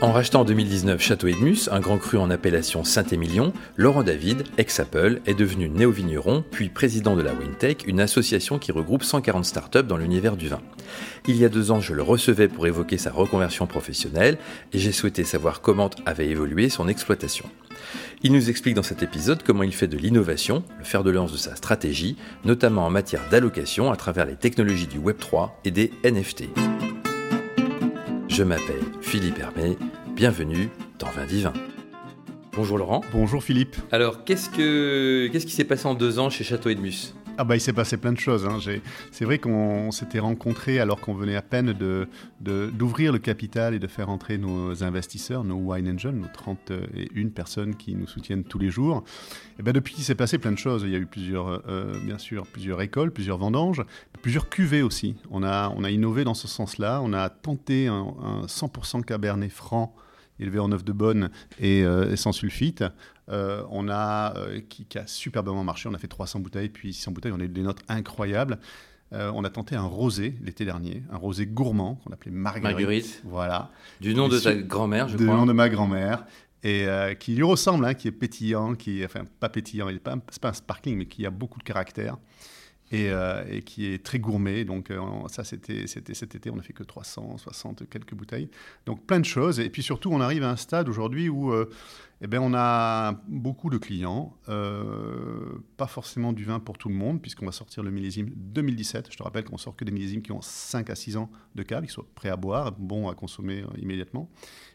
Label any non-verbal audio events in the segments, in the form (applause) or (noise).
En rachetant en 2019 Château Edmus, un grand cru en appellation Saint-Émilion, Laurent David, ex-Apple, est devenu néo-vigneron, puis président de la WinTech, une association qui regroupe 140 startups dans l'univers du vin. Il y a deux ans, je le recevais pour évoquer sa reconversion professionnelle et j'ai souhaité savoir comment avait évolué son exploitation. Il nous explique dans cet épisode comment il fait de l'innovation, le fer de lance de sa stratégie, notamment en matière d'allocation à travers les technologies du Web3 et des NFT. Je m'appelle Philippe Hermé, bienvenue dans Vin Divin. Bonjour Laurent. Bonjour Philippe. Alors, qu'est-ce, que, qu'est-ce qui s'est passé en deux ans chez Château Edmus? Ah bah il s'est passé plein de choses. Hein. C'est vrai qu'on s'était rencontrés alors qu'on venait à peine d'ouvrir le capital et de faire entrer nos investisseurs, nos wine angels, nos 31 personnes qui nous soutiennent tous les jours. Et ben depuis, il s'est passé plein de choses. Il y a eu plusieurs, euh, bien sûr, plusieurs écoles, plusieurs vendanges, plusieurs cuvées aussi. On a, on a innové dans ce sens-là. On a tenté un 100% cabernet franc élevé en œuf de bonne et, euh, sans sulfite. Euh, on a, euh, qui, a superbement marché. On a fait 300 bouteilles, puis 600 bouteilles. On a eu des notes incroyables. on a tenté un rosé l'été dernier, un rosé gourmand qu'on appelait Marguerite. Marguerite. Voilà. Du nom de ta grand-mère, je crois. Du nom de ma grand-mère. Et qui lui ressemble, hein, qui est pétillant, qui est, enfin pas pétillant, il n'est pas, pas un sparkling, mais qui a beaucoup de caractère. Euh, et, qui est très gourmet. Donc euh, ça, c'était cet été, on n'a fait que 360 quelques bouteilles. Donc plein de choses. Et puis surtout, on arrive à un stade aujourd'hui où euh, eh ben, on a beaucoup de clients, pas forcément du vin pour tout le monde, puisqu'on va sortir le millésime 2017. Je te rappelle qu'on sort que des millésimes qui ont 5 à 6 ans de cave, qui soient prêts à boire, bons à consommer immédiatement.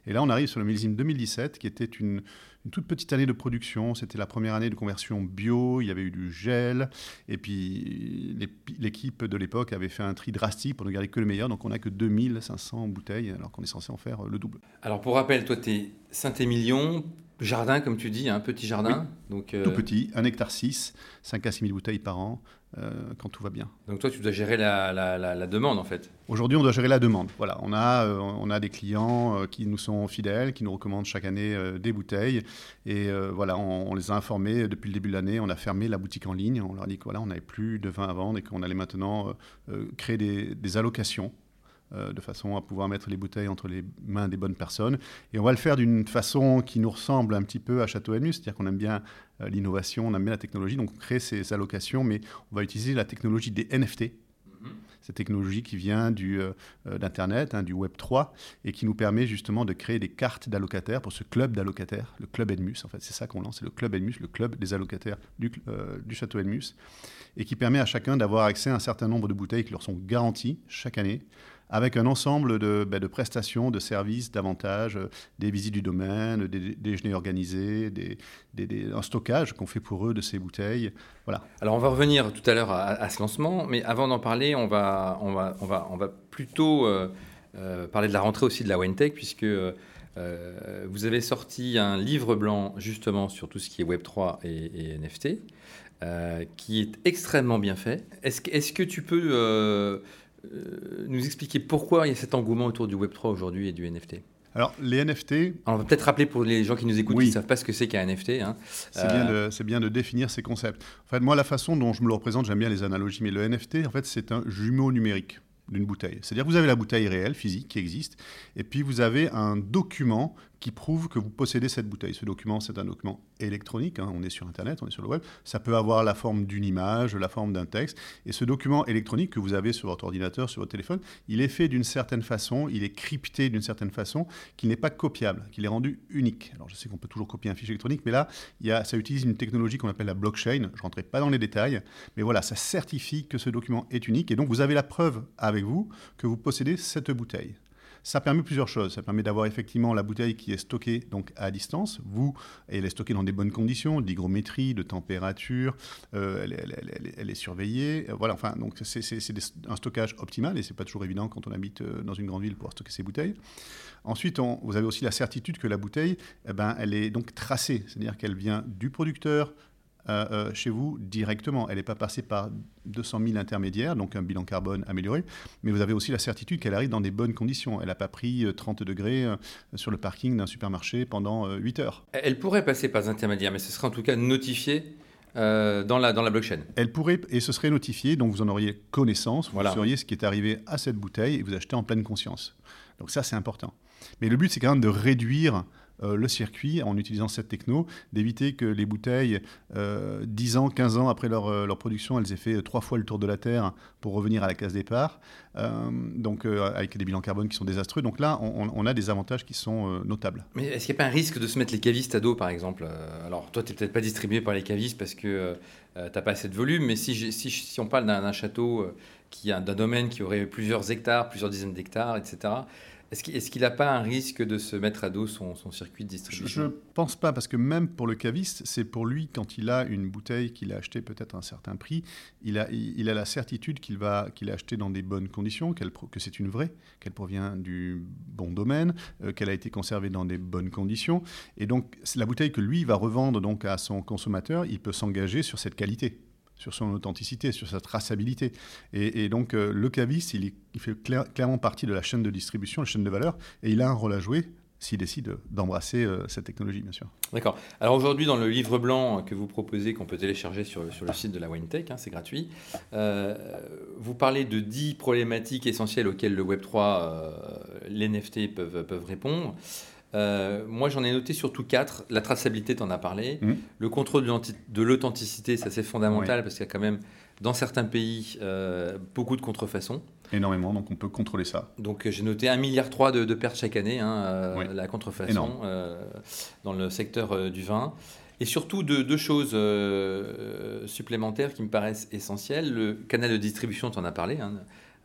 Et là, on arrive sur le millésime 2017, qui était une une toute petite année de production. C'était la première année de conversion bio. Il y avait eu du gel. Et puis, l'équipe de l'époque avait fait un tri drastique pour ne garder que le meilleur. Donc, on n'a que 2500 bouteilles, alors qu'on est censé en faire le double. Alors, pour rappel, toi, tu es Saint-Émilion, jardin, comme tu dis, un petit jardin. Donc, euh, Tout petit, 1 hectare 6, 5 à 6 000 bouteilles par an. Euh, quand tout va bien. Donc toi, tu dois gérer la, demande en fait. Aujourd'hui, on doit gérer la demande. Voilà, on a, euh, on a des clients euh, qui nous sont fidèles, qui nous recommandent chaque année des bouteilles. Et voilà, on, les a informés depuis le début de l'année. On a fermé la boutique en ligne. On leur a dit qu'on voilà, n'avait plus de vin à vendre et qu'on allait maintenant créer des, des allocations euh, de façon à pouvoir mettre les bouteilles entre les mains des bonnes personnes. Et on va le faire d'une façon qui nous ressemble un petit peu à Château Enus, c'est-à-dire qu'on aime bien euh, l'innovation, on aime bien la technologie, donc on crée ces allocations, mais on va utiliser la technologie des NFT, mm-hmm. cette technologie qui vient du, euh, d'Internet, hein, du Web 3, et qui nous permet justement de créer des cartes d'allocataires pour ce club d'allocataires, le club Edmus, en fait, c'est ça qu'on lance, c'est le club Edmus, le club des allocataires du, du château Edmus, et qui permet à chacun d'avoir accès à un certain nombre de bouteilles qui leur sont garanties chaque année, avec un ensemble de, ben, prestations, de services, d'avantages, euh, des visites du domaine, des, déjeuners organisés, un stockage qu'on fait pour eux de ces bouteilles. Voilà. Alors on va revenir tout à l'heure à, ce lancement, mais avant d'en parler, on va, plutôt euh, euh, parler de la rentrée aussi de la WineTech, puisque vous avez sorti un livre blanc justement sur tout ce qui est Web3 et, NFT. qui est extrêmement bien fait. Est-ce est que tu peux nous expliquer pourquoi il y a cet engouement autour du Web3 aujourd'hui et du NFT alors, les NFT. on va peut-être rappeler pour les gens qui nous écoutent qui ne savent pas ce que c'est qu'un NFT. Hein. C'est bien, euh, bien, de définir ces concepts. En fait, moi, la façon dont je me le représente, j'aime bien les analogies, mais le NFT, en fait, c'est un jumeau numérique d'une bouteille. C'est-à-dire que vous avez la bouteille réelle, physique, qui existe, et puis vous avez un document qui prouve que vous possédez cette bouteille. Ce document, c'est un document électronique, hein. on est sur Internet, on est sur le web, ça peut avoir la forme d'une image, la forme d'un texte, et ce document électronique que vous avez sur votre ordinateur, sur votre téléphone, il est fait d'une certaine façon, il est crypté d'une certaine façon, qu'il n'est pas copiable, qu'il est rendu unique. Alors je sais qu'on peut toujours copier un fichier électronique, mais là, ça utilise une technologie qu'on appelle la blockchain, je ne rentrerai pas dans les détails, mais voilà, ça certifie que ce document est unique, et donc vous avez la preuve avec vous que vous possédez cette bouteille. Ça permet plusieurs choses. Ça permet d'avoir effectivement la bouteille qui est stockée donc à distance. Vous, elle est stockée dans des bonnes conditions, d'hygrométrie, de température. Euh, elle, est surveillée. Euh, voilà. Enfin, donc c'est un stockage optimal et c'est pas toujours évident quand on habite euh, dans une grande ville pour stocker ses bouteilles. Ensuite, vous avez aussi la certitude que la bouteille, eh ben, elle est donc tracée, c'est-à-dire qu'elle vient du producteur euh, euh, chez vous directement. Elle n'est pas passée par 200 000 intermédiaires, donc un bilan carbone amélioré, mais vous avez aussi la certitude qu'elle arrive dans des bonnes conditions. Elle n'a pas pris 30 euh, degrés sur le parking d'un supermarché pendant 8 heures. Elle pourrait passer par des intermédiaires, mais ce serait en tout cas notifié dans, la, dans la blockchain. Elle pourrait, et ce serait notifié, donc vous en auriez connaissance, vous sauriez ce qui est arrivé à cette bouteille et vous achetez en pleine conscience. Donc ça, c'est important. Mais le but, c'est quand même de réduire euh, le circuit en utilisant cette techno, d'éviter que les bouteilles, 10 euh, ans, 15 ans après euh, leur, production, elles aient fait trois fois le tour de la Terre pour revenir à la case départ, donc avec des bilans carbone qui sont désastreux. Donc là, on, a des avantages qui sont notables. Mais est-ce qu'il n'y a pas un risque de se mettre les cavistes à dos, par exemple? Alors, toi, tu n'es peut-être pas distribué par les cavistes parce que tu n'as pas assez de volume, mais si on parle d'un château qui d'un domaine qui aurait plusieurs hectares, plusieurs dizaines d'hectares, etc., est-ce qu'il n'a pas un risque de se mettre à dos son, circuit de distribution? Je ne pense pas, parce que même pour le caviste, c'est pour lui, quand il a une bouteille qu'il a achetée peut-être à un certain prix, il a, la certitude qu'il va qu'il a acheté dans des bonnes conditions, que c'est une vraie, qu'elle provient du bon domaine, euh, qu'elle a été conservée dans des bonnes conditions. Et donc, la bouteille que lui va revendre donc à son consommateur, il peut s'engager sur cette qualité sur son authenticité, sur sa traçabilité. Et, donc euh, le caviste, il, fait clairement partie de la chaîne de distribution, la chaîne de valeur, et il a un rôle à jouer s'il décide d'embrasser euh, cette technologie, bien sûr. D'accord. Alors aujourd'hui, dans le livre blanc que vous proposez, qu'on peut télécharger sur, le site de la WineTech, hein, c'est gratuit, euh, vous parlez de 10 problématiques essentielles auxquelles le Web3, les NFT peuvent, peuvent répondre. Euh, moi, j'en ai noté surtout quatre. La traçabilité, tu en as parlé. Mmh. Le contrôle de l'authenticité, ça c'est fondamental parce qu'il y a quand même, dans certains pays, euh, beaucoup de contrefaçons. Énormément, donc on peut contrôler ça. Donc j'ai noté 1,3 milliard de, de pertes chaque année, hein, euh, la contrefaçon dans le secteur du vin. Et surtout deux, choses supplémentaires qui me paraissent essentielles. Le canal de distribution, tu en as parlé, hein,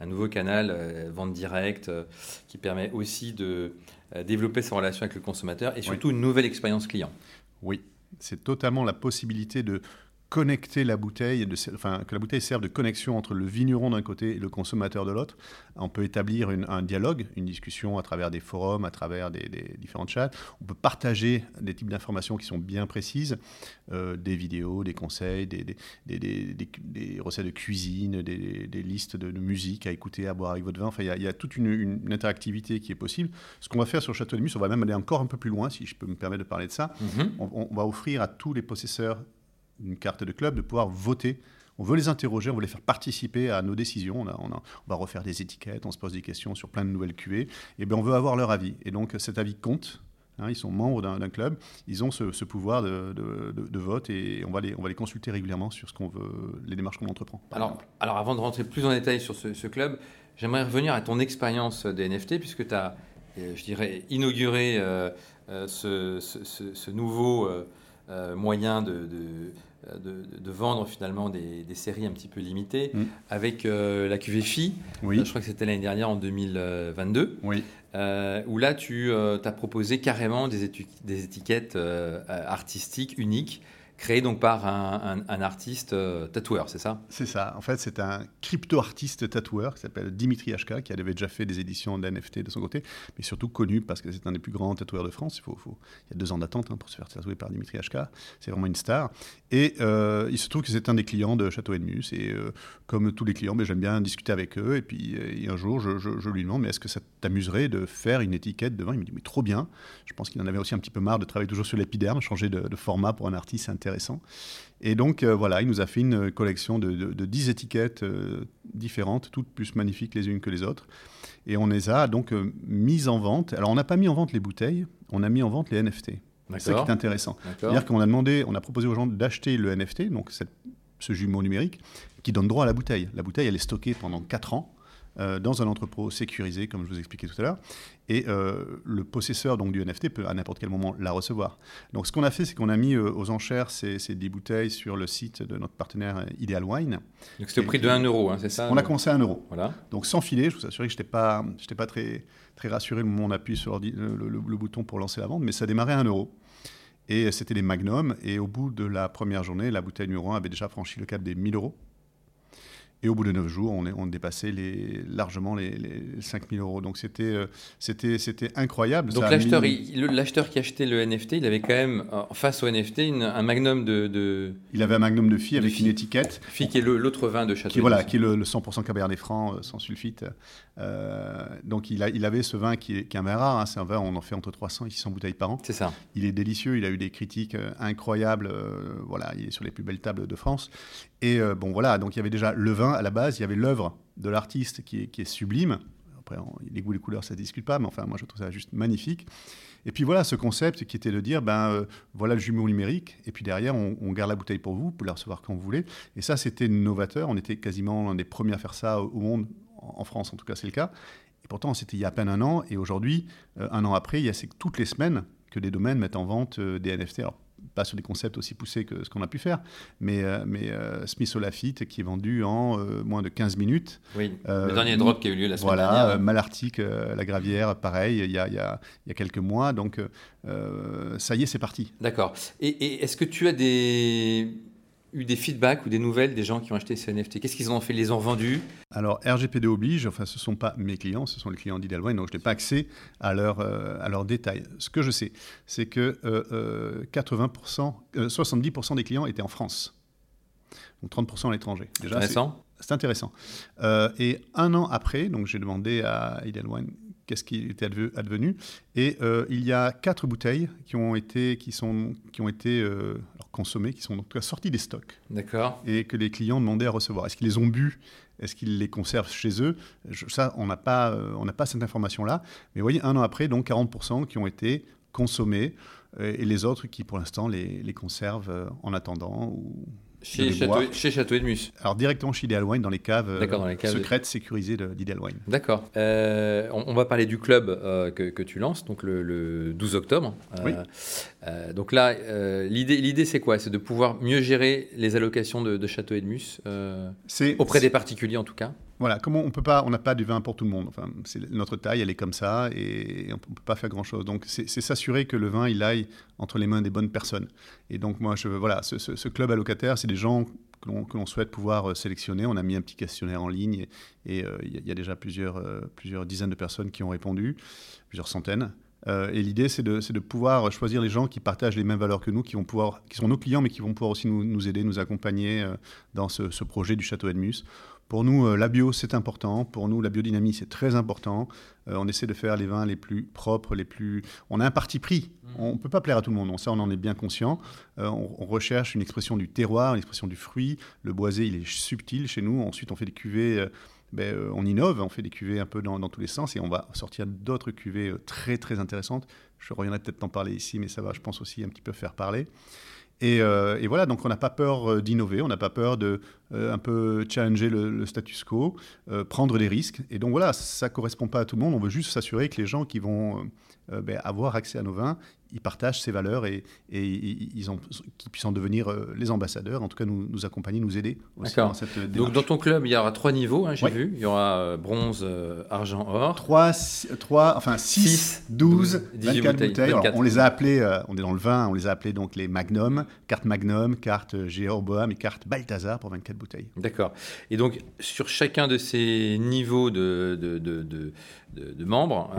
un nouveau canal, vente directe, qui permet aussi de euh, développer sa relation avec le consommateur et surtout une nouvelle expérience client. Oui, c'est totalement la possibilité de connecter la bouteille, de, enfin, que la bouteille serve de connexion entre le vigneron d'un côté et le consommateur de l'autre. On peut établir un dialogue, une discussion à travers des forums, à travers des, différents chats. On peut partager des types d'informations qui sont bien précises, euh, des vidéos, des conseils, des, des, recettes de cuisine, des, listes de, musique à écouter, à boire avec votre vin. Enfin, il y, a toute une, interactivité qui est possible. Ce qu'on va faire sur Château de Mus, on va même aller encore un peu plus loin, si je peux me permettre de parler de ça. Mm-hmm. on va offrir à tous les possesseurs une carte de club, de pouvoir voter. On veut les interroger, on veut les faire participer à nos décisions. On, va refaire des étiquettes, on se pose des questions sur plein de nouvelles cuvées. Et bien on veut avoir leur avis. Et donc cet avis compte. Hein, ils sont membres d'un club, ils ont ce, pouvoir de, vote et on va, les, on va les consulter régulièrement sur ce qu'on veut, les démarches qu'on entreprend. Alors, alors avant de rentrer plus en détail sur ce, club, j'aimerais revenir à ton expérience des NFT puisque tu as, euh, je dirais, inauguré euh, euh, ce, nouveau moyen de, euh, de, vendre finalement des, séries un petit peu limitées mm. avec euh, la cuvée FI. Oui. Euh, je crois que c'était l'année dernière en 2022. Oui. où là, tu as proposé carrément des, des étiquettes artistiques uniques créé donc par un, artiste euh, tatoueur, c'est ça? C'est ça. En fait, c'est un crypto-artiste tatoueur qui s'appelle Dimitri HK, qui avait déjà fait des éditions d'NFT de son côté, mais surtout connu parce que c'est un des plus grands tatoueurs de France. Il, faut, il y a deux ans d'attente hein, pour se faire tatouer par Dimitri HK. C'est vraiment une star. Et euh, il se trouve que c'est un des clients de Château Edmus. Et euh, comme tous les clients, ben, j'aime bien discuter avec eux. Et puis un jour, je, lui demande, mais est-ce que ça t'amuserait de faire une étiquette de vin Il me dit, mais trop bien. Je pense qu'il en avait aussi un petit peu marre de travailler toujours sur l'épiderme, changer de, de format pour un artiste, intéressant. Et donc, euh, voilà, il nous a fait une collection de, de, 10 étiquettes euh, différentes, toutes plus magnifiques les unes que les autres. Et on les a donc euh, mises en vente. Alors, on n'a pas mis en vente les bouteilles, on a mis en vente les NFT. C'est ça qui est intéressant. C'est-à-dire qu'on a demandé, on a proposé aux gens d'acheter le NFT, donc ce jumeau numérique, qui donne droit à la bouteille. La bouteille, elle est stockée pendant 4 ans. Euh, dans un entrepôt sécurisé, comme je vous expliquais tout à l'heure. Et euh, le possesseur donc, du NFT peut à n'importe quel moment la recevoir. Donc ce qu'on a fait, c'est qu'on a mis euh, aux enchères ces, ces 10 bouteilles sur le site de notre partenaire Ideal Wine. Donc c'était au prix de 1 euro, hein, c'est ça On a commencé à 1 euro. Voilà. Donc sans filet, je vous assure que je n'étais pas, pas très, très rassuré le moment où on appuie sur le, le, bouton pour lancer la vente, mais ça démarrait à 1 euro. Et c'était des magnums. Et au bout de la première journée, la bouteille numéro 1 avait déjà franchi le cap des 1000 euros. Et au bout de 9 jours, on, est, on dépassait les, largement les, les 5000 euros. Donc c'était, euh, c'était, c'était incroyable. Donc l'acheteur, l'acheteur qui achetait le NFT, il avait quand même, euh, face au NFT, un magnum de, Il avait un magnum de fille avec une étiquette. Fille qui est l'autre vin de Château. Qui, voilà, qui est le, 100% Cabernet Franc euh, sans sulfite. donc il, a, il avait ce vin qui est, qui est un vin rare. Hein. c'est un vin, on en fait entre 300 et 600 bouteilles par an. C'est ça. Il est délicieux. Il a eu des critiques incroyables. voilà, il est sur les plus belles tables de France. Et bon voilà, donc il y avait déjà le vin à la base, il y avait l'œuvre de l'artiste qui est, sublime, après, les goûts, les couleurs, ça ne discute pas, mais enfin, moi, je trouve ça juste magnifique. Et puis voilà, ce concept qui était de dire, ben euh, voilà le jumeau numérique, et puis derrière, on, garde la bouteille pour vous, vous pouvez la recevoir quand vous voulez. Et ça, c'était novateur. On était quasiment l'un des premiers à faire ça au monde, en France en tout cas, c'est le cas. Et pourtant, c'était il y a à peine un an, et aujourd'hui, euh, un an après, il y a toutes les semaines que des domaines mettent en vente des NFT. Alors, pas sur des concepts aussi poussés que ce qu'on a pu faire, mais, euh, mais euh, Smith Olafite qui est vendu en euh, moins de 15 minutes. Oui, le dernier drop qui a eu lieu la semaine voilà, dernière. Voilà, Malartic, La Gravière, pareil, il y a, y a, y a quelques mois. Donc, ça y est, c'est parti. D'accord. Et, et est-ce que tu as des, eu des feedbacks ou des nouvelles des gens qui ont acheté ces NFT Qu'est-ce qu'ils ont fait? Ils les ont vendus? Alors, RGPD oblige, enfin, ce ne sont pas mes clients, ce sont les clients d'Idalwine, donc je n'ai pas accès à, leur, euh, leurs détails. Ce que je sais, c'est que 80%, euh, 70% euh, des clients étaient en France, donc 30% à l'étranger. Intéressant. C'est intéressant. et un an après, donc j'ai demandé à Idalwine qu'est-ce qui était advenu. Et euh, il y a quatre bouteilles qui ont été, qui sont, qui ont été euh, alors consommées, qui sont en tout cas sorties des stocks. D'accord. Et que les clients demandaient à recevoir. Est-ce qu'ils les ont bu Est-ce qu'ils les conservent chez eux? Ça, on n'a pas, euh, on n'a pas cette information-là. Mais vous voyez, un an après, donc 40% qui ont été consommés et les autres qui, pour l'instant, les, les conservent en attendant ou chez Château, chez Château Edmus. Alors directement chez Ideal Wine, dans les caves, dans les caves secrètes sécurisées d'Ideal Wine. D'accord. Euh, on, va parler du club euh, que, que, tu lances, donc le, 12 octobre. Euh, oui. donc là, l'idée c'est quoi? C'est de pouvoir mieux gérer les allocations de, de Château Edmus auprès des particuliers en tout cas? Voilà, comment on peut pas, on n'a pas du vin pour tout le monde. Enfin, notre taille, elle est comme ça, et on ne peut pas faire grand chose. Donc, c'est s'assurer que le vin, il aille entre les mains des bonnes personnes. Et donc, moi, je voilà, ce, club allocataire, c'est des gens que l'on souhaite pouvoir euh, sélectionner. On a mis un petit questionnaire en ligne, et euh, il y, a déjà plusieurs, euh, plusieurs dizaines de personnes qui ont répondu, plusieurs centaines. et l'idée, c'est de, de, pouvoir choisir les gens qui partagent les mêmes valeurs que nous, qui, vont pouvoir, qui sont nos clients, mais qui vont pouvoir aussi nous, nous aider, nous accompagner dans ce, ce projet du Château Edmus. Pour nous, euh, la bio, c'est important. Pour nous, la biodynamie, c'est très important. Euh, on essaie de faire les vins les plus propres, les plus... On a un parti pris. Mmh. On ne peut pas plaire à tout le monde. Ça, on en est bien conscient. Euh, on, recherche une expression du terroir, une expression du fruit. Le boisé, il est subtil chez nous. Ensuite, on fait des cuvées... Ben, on innove, on fait des cuvées un peu dans, tous les sens et on va sortir d'autres cuvées très très intéressantes. Je reviendrai peut-être t'en parler ici, mais ça va, je pense aussi un petit peu faire parler. Euh, et, voilà, donc on n'a pas peur euh, d'innover, on n'a pas peur de euh, un peu challenger le, status quo, prendre des risques. Et donc voilà, ça ne correspond pas à tout le monde. On veut juste s'assurer que les gens qui vont ben, avoir accès à nos vins, ils partagent ces valeurs et, et ils ont, qu'ils puissent en devenir euh, les ambassadeurs, en tout cas nous, nous accompagner, nous aider aussi dans cette démarche. Donc dans ton club, il y aura trois niveaux, hein, j'ai vu. Il y aura euh, bronze, euh, argent, or. 3, 3 enfin 6, 12, 24 bouteilles. on les a appelés, on est dans le vin, on les a appelés donc les Magnum, carte Magnum, carte Jéroboam et carte Balthazar pour 24 bouteilles. D'accord. Et donc sur chacun de ces niveaux de, de, de, de, de membres,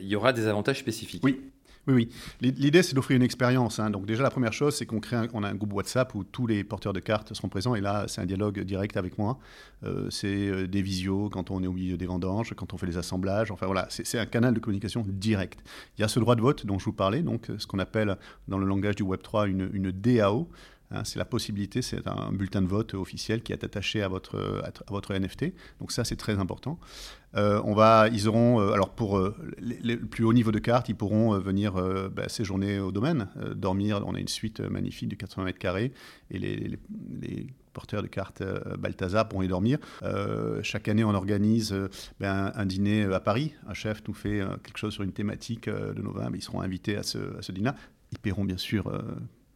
il y aura des avantages spécifiques. Oui. Oui, oui. L'idée, c'est d'offrir une expérience. Hein. Donc déjà, la première chose, c'est qu'on crée, un groupe WhatsApp où tous les porteurs de cartes seront présents. Et là, c'est un dialogue direct avec moi. Euh, c'est euh, des visios quand on est au milieu des vendanges, quand on fait les assemblages. Enfin voilà, c'est un canal de communication direct. Il y a ce droit de vote dont je vous parlais, donc ce qu'on appelle dans le langage du Web 3 une, une DAO. Hein, c'est la possibilité, c'est un bulletin de vote officiel qui est attaché à votre, à votre NFT. Donc ça, c'est très important. Euh, on va, ils auront, euh, alors pour euh, le plus haut niveau de carte, ils pourront venir bah, séjourner au domaine, dormir. On a une suite magnifique de 80 mètres carrés et les, porteurs de cartes Balthazar pourront y dormir. chaque année, on organise ben, un, dîner à Paris. Un chef nous fait quelque chose sur une thématique de nos vins. ils seront invités à ce, à ce dîner. Ils paieront bien sûr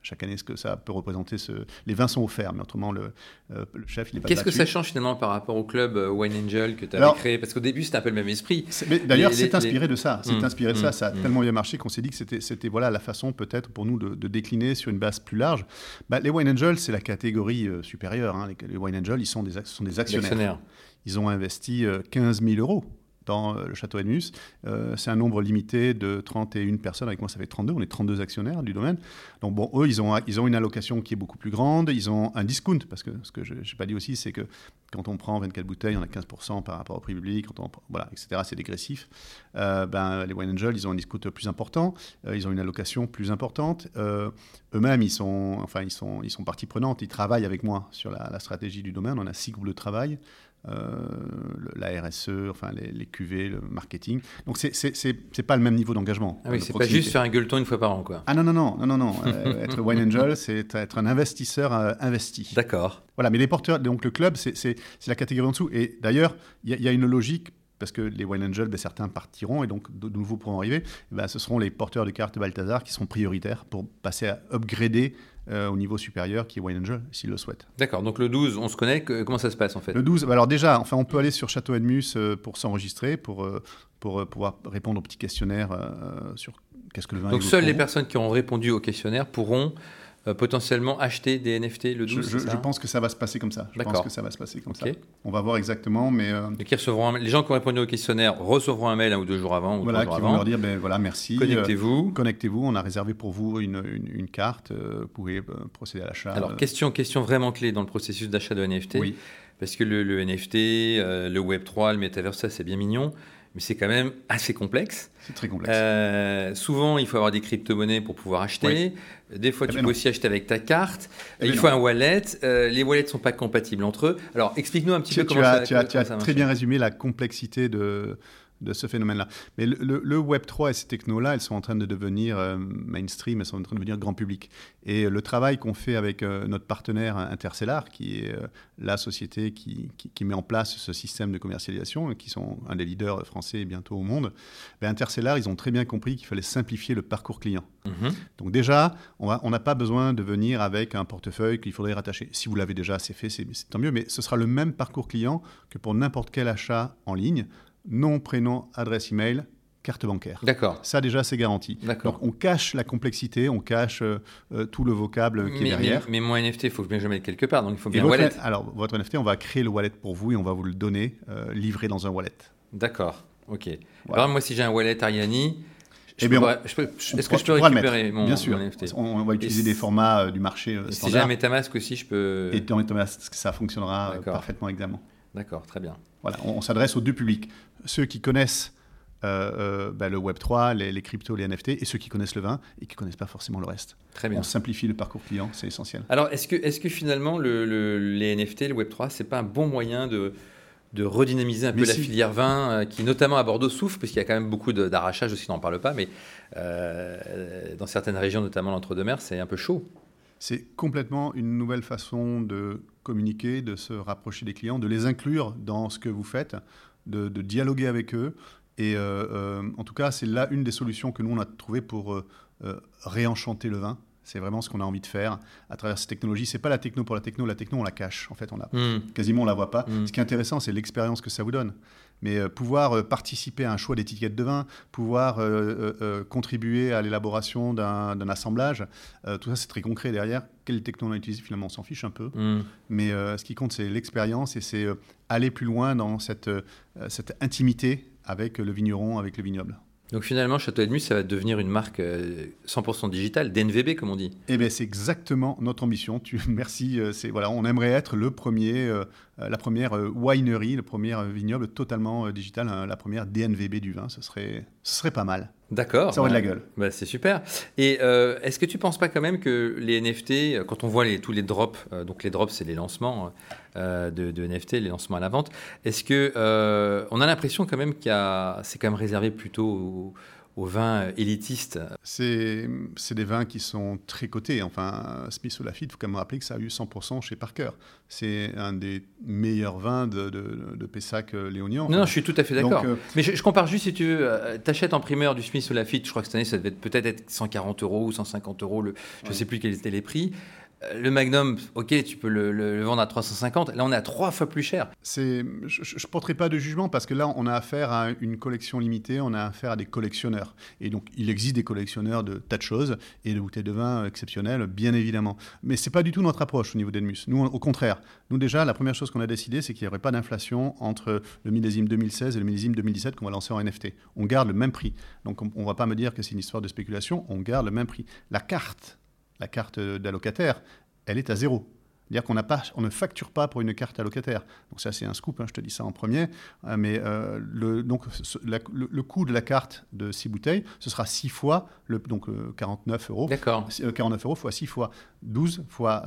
chaque année ce que ça peut représenter. Ce... Les vins sont offerts, mais autrement, le, euh, le chef, il est pas Qu'est-ce que ça change finalement par rapport au club euh, Wine Angel que tu avais créé? Parce qu'au début, c'était un peu le même esprit. D'ailleurs, c'est inspiré de ça. C'est mmh, inspiré de ça. Mmh, ça a mmh. tellement bien marché qu'on s'est dit que c'était voilà, la façon peut-être pour nous de, décliner sur une base plus large. Bah, les Wine Angels, c'est la catégorie euh, supérieure. Hein. Les, Wine Angels, ils sont des, sont des actionnaires. Ils ont investi 15 000 euros dans euh, le château Edmus. Euh, c'est un nombre limité de 31 personnes. Avec moi, ça fait 32. On est 32 actionnaires du domaine. Donc, bon, eux, ils ont, ils ont une allocation qui est beaucoup plus grande. Ils ont un discount, parce que ce que je n'ai pas dit aussi, c'est que quand on prend 24 bouteilles, on a 15% par rapport au prix public, voilà, etc. C'est dégressif. Euh, ben, les Wine Angels, ils ont un discount plus important. ils ont une allocation plus importante. Eux-mêmes, ils sont, enfin, ils sont, ils sont partie prenante. Ils travaillent avec moi sur la stratégie du domaine. On a six groupes de travail. La RSE, enfin les, les, QV, le marketing. Donc c'est pas le même niveau d'engagement. Ah oui, c'est pas juste faire un gueuleton une fois par an, quoi. Ah non non non non non non. (laughs) être Wine Angel, c'est être un investisseur investi. D'accord. Voilà, mais les porteurs, donc le club, c'est la catégorie en dessous. Et d'ailleurs, il y, a une logique parce que les Wine Angels, ben, certains partiront et donc de, nouveaux pourront arriver. Ben, ce seront les porteurs de cartes Balthazar qui seront prioritaires pour passer à upgrader euh, au niveau supérieur qui est Wine Angel s'ils le souhaitent. D'accord, donc le 12, on se connaît, comment ça se passe en fait? Le 12, alors déjà, enfin, on peut aller sur Château Edmus euh, pour s'enregistrer, pour, euh, pour pouvoir répondre au petit questionnaire sur qu'est-ce que le vin Donc seules les personnes qui ont répondu au questionnaire pourront euh, potentiellement acheter des NFT le 12 je, je, pense que ça va se passer comme ça. Je pense que ça va se passer comme ça. On va voir exactement, mais... Euh... recevront les gens qui ont répondu au questionnaire recevront un mail un ou deux jours avant. Ou voilà, qui vont leur dire, ben, voilà, merci. Connectez-vous. Euh, connectez-vous, on a réservé pour vous une, une, carte, vous pouvez procéder à l'achat. Alors, question, question vraiment clé dans le processus d'achat de NFT. Oui. Parce que le, le NFT, le Web3, le Metaverse, ça c'est bien mignon mais c'est quand même assez complexe. C'est très complexe. Euh, souvent, il faut avoir des crypto-monnaies pour pouvoir acheter. Des fois, eh tu ben peux aussi acheter avec ta carte. Eh il ben faut un wallet. Euh, les wallets ne sont pas compatibles entre eux. Alors, explique-nous un petit peu comment ça, tu as, tu as très bien résumé la complexité de, de ce phénomène-là. Mais le, Web 3 et ces technos-là, elles sont en train de devenir euh, mainstream, elles sont en train de devenir grand public. Et le travail qu'on fait avec euh, notre partenaire Intercellar, qui est euh, la société qui, qui, met en place ce système de commercialisation, qui sont un des leaders français bientôt au monde, ben Intercellar, ils ont très bien compris qu'il fallait simplifier le parcours client. Mm-hmm. Donc déjà, on n'a pas besoin de venir avec un portefeuille qu'il faudrait rattacher. Si vous l'avez déjà, c'est fait, c'est tant mieux, mais ce sera le même parcours client que pour n'importe quel achat en ligne nom, prénom, adresse email, carte bancaire. D'accord. Ça déjà c'est garanti. D'accord. Donc on cache la complexité, on cache euh, euh, tout le vocable qui est derrière. Mais, mon NFT, il faut bien je le mette quelque part, donc il faut bien un wallet. Alors votre NFT, on va créer le wallet pour vous et on va vous le donner euh, livré dans un wallet. D'accord. Ok. Alors moi si j'ai un wallet Ariani, eh est-ce que je peux récupérer mon, Bien sûr. NFT on, va utiliser des formats du marché standard. Si j'ai un MetaMask aussi, je peux. Et dans MetaMask, ça fonctionnera parfaitement également. D'accord, très bien. Voilà, on, s'adresse aux deux publics. Ceux qui connaissent euh, euh, bah, le Web3, les, cryptos, les NFT, et ceux qui connaissent le vin et qui ne connaissent pas forcément le reste. Très bien. On simplifie le parcours client, c'est essentiel. Alors, est-ce que, est que finalement, le, les NFT, le Web3, c'est pas un bon moyen de, de redynamiser un peu la filière vin, euh, qui notamment à Bordeaux souffre, parce qu'il y a quand même beaucoup d'arrachage aussi, on n'en parle pas, mais dans certaines régions, notamment l'entre-deux-mers, c'est un peu chaud. C'est complètement une nouvelle façon de communiquer, de se rapprocher des clients, de les inclure dans ce que vous faites, de, dialoguer avec eux. Et euh, euh, en tout cas, c'est là une des solutions que nous, on a trouvées pour euh, réenchanter le vin. C'est vraiment ce qu'on a envie de faire à travers cette technologie. C'est pas la techno pour la techno, la techno on la cache. En fait, on la, hmm. quasiment on la voit pas. Hmm. Ce qui est intéressant, c'est l'expérience que ça vous donne. Mais euh, pouvoir euh, participer à un choix d'étiquette de vin, pouvoir euh, contribuer à l'élaboration d'un assemblage, tout ça c'est très concret derrière. Quelle techno on a utilisé finalement, on s'en fiche un peu. Hmm. Mais ce qui compte, c'est l'expérience et c'est aller plus loin dans cette, cette intimité avec le vigneron, avec le vignoble. Donc finalement, Château Edmus, ça va devenir une marque 100% euh, digitale, DNVB comme on dit. Eh bien, c'est exactement notre ambition. Tu, (laughs) merci. Euh, c'est voilà, on aimerait être le premier, euh, la première winery, le premier vignoble totalement digital, hein, la première DNVB du vin. Ce serait, ce serait pas mal. D'accord. Ça aurait de la gueule. Bah, c'est super. Et euh, est-ce que tu penses pas quand même que les NFT, quand on voit les, tous les drops, euh, donc les drops, c'est les lancements euh, de, de, NFT, les lancements à la vente, est-ce que on a l'impression quand même qu'il c'est quand même réservé plutôt aux, aux vins élitistes C'est des vins qui sont très cotés. Enfin, Smith ou Lafitte, il faut quand même rappeler que ça a eu 100% chez Parker. C'est un des meilleurs vins de, de, Pessac euh, léonien. non, je suis tout à fait d'accord. Euh, Mais je, compare juste, si tu veux, euh, t'achètes en primeur du Smith ou Lafitte, je crois que cette année, ça devait peut-être être 140 euros ou 150 euros, le, je ne sais plus quels étaient les prix le Magnum, ok, tu peux le, vendre à 350. Là, on est à trois fois plus cher. Je ne porterai pas de jugement parce que là, on a affaire à une collection limitée, on a affaire à des collectionneurs. Et donc, il existe des collectionneurs de tas de choses et de bouteilles de vin exceptionnelles, bien évidemment. Mais c'est pas du tout notre approche au niveau d'Edmus. Nous, au contraire, nous déjà, la première chose qu'on a décidé, c'est qu'il n'y aurait pas d'inflation entre le millésime 2016 et le millésime 2017 qu'on va lancer en NFT. On garde le même prix. Donc, on ne va pas me dire que c'est une histoire de spéculation. On garde le même prix. La carte la carte d'allocataire, elle est à zéro. C'est-à-dire qu'on pas, on ne facture pas pour une carte allocataire. Donc ça, c'est un scoop, hein, je te dis ça en premier. Euh, mais euh, le, donc, le, coût de la carte de 6 bouteilles, ce sera 6 fois, le, donc 49 euh, euros. D'accord. 49 euros fois 6 fois 12 fois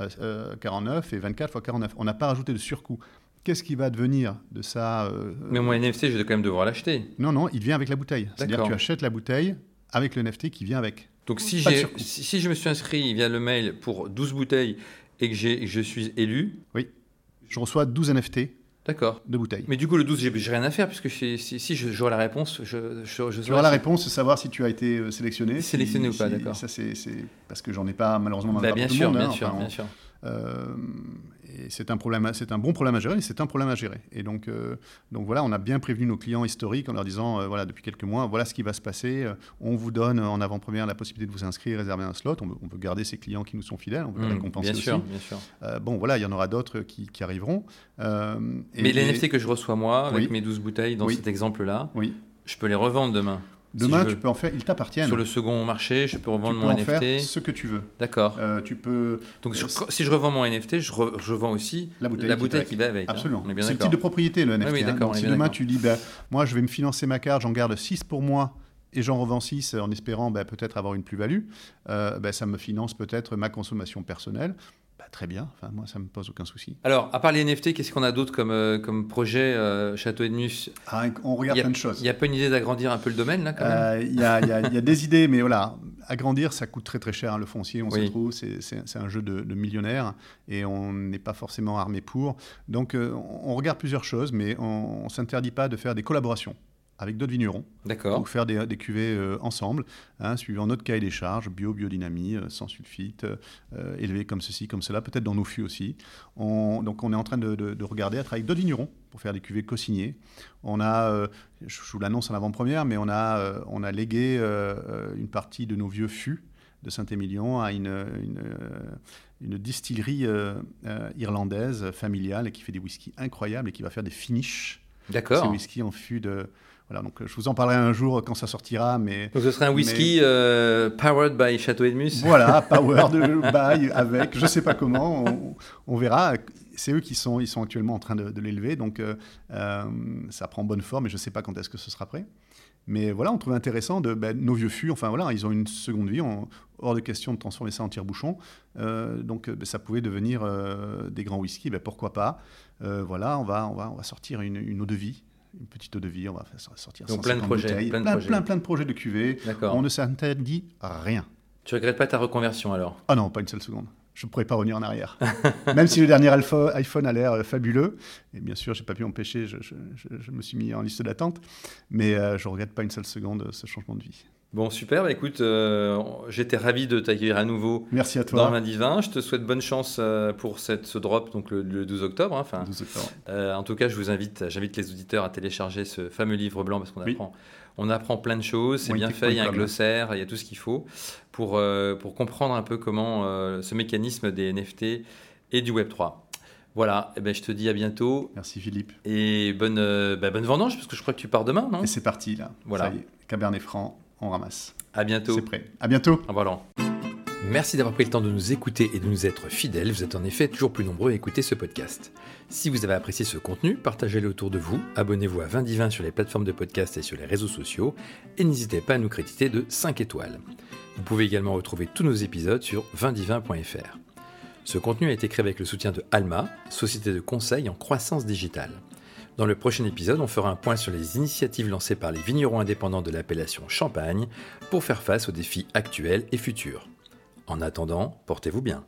49 et 24 fois 49. On n'a pas rajouté de surcoût. Qu'est-ce qui va devenir de ça Mais mon NFT, je vais quand même devoir l'acheter. Non, non, il vient avec la bouteille. C'est-à-dire que tu achètes la bouteille avec le NFT qui vient avec. Donc si, Pas j'ai- si, si je me suis inscrit via le mail pour 12 bouteilles et que, j'ai- je suis élu, Je reçois 12 NFT d'accord. de bouteilles. Mais du coup, le 12, j'ai j'ai rien à faire puisque si, si, si je- j'aurai la réponse, je, je, je Tu auras la réponse savoir si tu as été euh, sélectionné. si- Sélectionné ou pas, d'accord. Ça, c'est c'est- parce que j'en ai pas, malheureusement, Bah, le bien sûr, monde, bien hein, sûr, enfin, bien sûr. Euh, et c'est un problème, c'est un bon problème à gérer, et c'est un problème à gérer. Et donc, euh, donc voilà, on a bien prévenu nos clients historiques en leur disant, euh, voilà, depuis quelques mois, voilà ce qui va se passer. Euh, On vous donne en avant-première la possibilité de vous inscrire, réserver un slot. On veut, on veut garder ces clients qui nous sont fidèles, on veut les Mmh, récompenser bien aussi. sûr, bien sûr. Euh, bon, voilà, il y en aura d'autres qui, qui arriveront. Euh, et- Mais les NFT que je reçois moi, avec Oui. mes 12 bouteilles dans Oui. cet exemple-là, Oui. je peux les revendre demain. Demain, Si tu veux. peux en faire, ils t'appartiennent. Sur le second marché, je peux tu revendre peux mon en faire NFT. ce que tu veux. D'accord. Euh, tu peux Donc euh, si je revends mon NFT, je, re- je vends aussi la bouteille, la qui bouteille va qui va avec. hein. Absolument. C'est le titre de propriété, le NFT. oui, hein. Donc, on est si demain tu dis, ben, moi je vais me financer ma carte, j'en garde 6 pour moi et j'en revends 6 en espérant ben, peut-être avoir une plus-value, euh, ben, ça me finance peut-être ma consommation personnelle. Ben, très bien, enfin, moi ça me pose aucun souci. Alors, à part les NFT, qu'est-ce qu'on a d'autre comme, euh, comme projet euh, Château Edmus? Ah, on regarde a- plein de choses. Il n'y a pas une idée d'agrandir un peu le domaine là quand même? Euh, Il y, a, il y a- il y a des idées, mais voilà, agrandir, ça coûte très très cher. hein, le foncier, on Oui. se trouve, c'est un jeu de, de millionnaires et on n'est pas forcément armé pour. Donc on on regarde plusieurs choses, mais on ne s'interdit pas de faire des collaborations avec d'autres vignerons D'accord. ou faire des, des cuvées euh, ensemble, hein, suivant notre cahier des charges, bio, biodynamie, euh, sans sulfite, euh, euh, élevé comme ceci, comme cela, peut-être dans nos fûts aussi. On- donc on est en train de, de- de regarder, à travailler avec d'autres vignerons pour faire des cuvées co-signées. On a, je vous l'annonce en avant-première, mais on a, on a légué une partie de nos vieux fûts de Saint-Émilion à une, une, une distillerie irlandaise familiale qui fait des whiskies incroyables et qui va faire des finishes. Ces D'accord. whiskies en fût de... Voilà, donc euh, je vous en parlerai un jour quand ça sortira, mais Donc ce serait un whisky euh, powered by Château Edmus voilà, (laughs) Power de bail avec, je sais pas comment, on, on verra. C'est eux qui sont, ils sont actuellement en train de, de l'élever, donc euh, ça prend bonne forme et je sais pas quand est-ce que ce sera prêt. Mais voilà, on trouvait intéressant de ben, nos vieux fûts, enfin voilà, ils ont une seconde vie, on- hors de question de transformer ça en tire-bouchon. Euh, donc ben, ça pouvait devenir euh, des grands whisky, ben, pourquoi pas. Euh, voilà, on va, on, va, on va sortir une, une eau de vie, une petite eau de vie, on va faire sortir Donc plein de 150 projets, bouteilles, plein de plein, projets. plein, plein de projets de. On ne s'interdit rien. Tu regrettes pas ta reconversion alors? Ah non, pas une seule seconde. Je ne pourrais pas revenir en arrière. (laughs) Même si le dernier alpha- iPhone a l'air euh, fabuleux, et bien sûr, j'ai pas pu m'empêcher, je, je- je- je me suis mis en liste d'attente, mais euh, je ne regrette pas une seule seconde euh, ce changement de vie. Bon, super. Bah, écoute, euh, j'étais ravi de t'accueillir à nouveau Merci à dans toi. Vin Divin. Je te souhaite bonne chance euh, pour cette, ce drop donc le, le 12 octobre. hein. Enfin, 12 octobre. Euh, en tout cas, je vous invite, j'invite les auditeurs à télécharger ce fameux livre blanc parce qu'on Oui. apprend, on apprend plein de choses. C'est Oui, bien fait, il y a un glossaire, il y a tout ce qu'il faut pour, euh, pour comprendre un peu comment ce mécanisme des NFT et du Web 3. Voilà, eh ben, je te dis à bientôt Merci Philippe. et bonne, bah, bonne vendange parce que je crois que tu pars demain, non? Et c'est parti là. Voilà. Ça y est, Cabernet Franc, on ramasse. À bientôt. C'est prêt. À bientôt. Au revoir. Merci d'avoir pris le temps de nous écouter et de nous être fidèles. Vous êtes en effet toujours plus nombreux à écouter ce podcast. Si vous avez apprécié ce contenu, partagez-le autour de vous, abonnez-vous à 20 Divin sur les plateformes de podcast et sur les réseaux sociaux, et n'hésitez pas à nous créditer de 5 étoiles. Vous pouvez également retrouver tous nos épisodes sur 20divin.fr. Ce contenu a été créé avec le soutien de Alma, société de conseil en croissance digitale. Dans le prochain épisode, on fera un point sur les initiatives lancées par les vignerons indépendants de l'appellation Champagne pour faire face aux défis actuels et futurs. En attendant, portez-vous bien.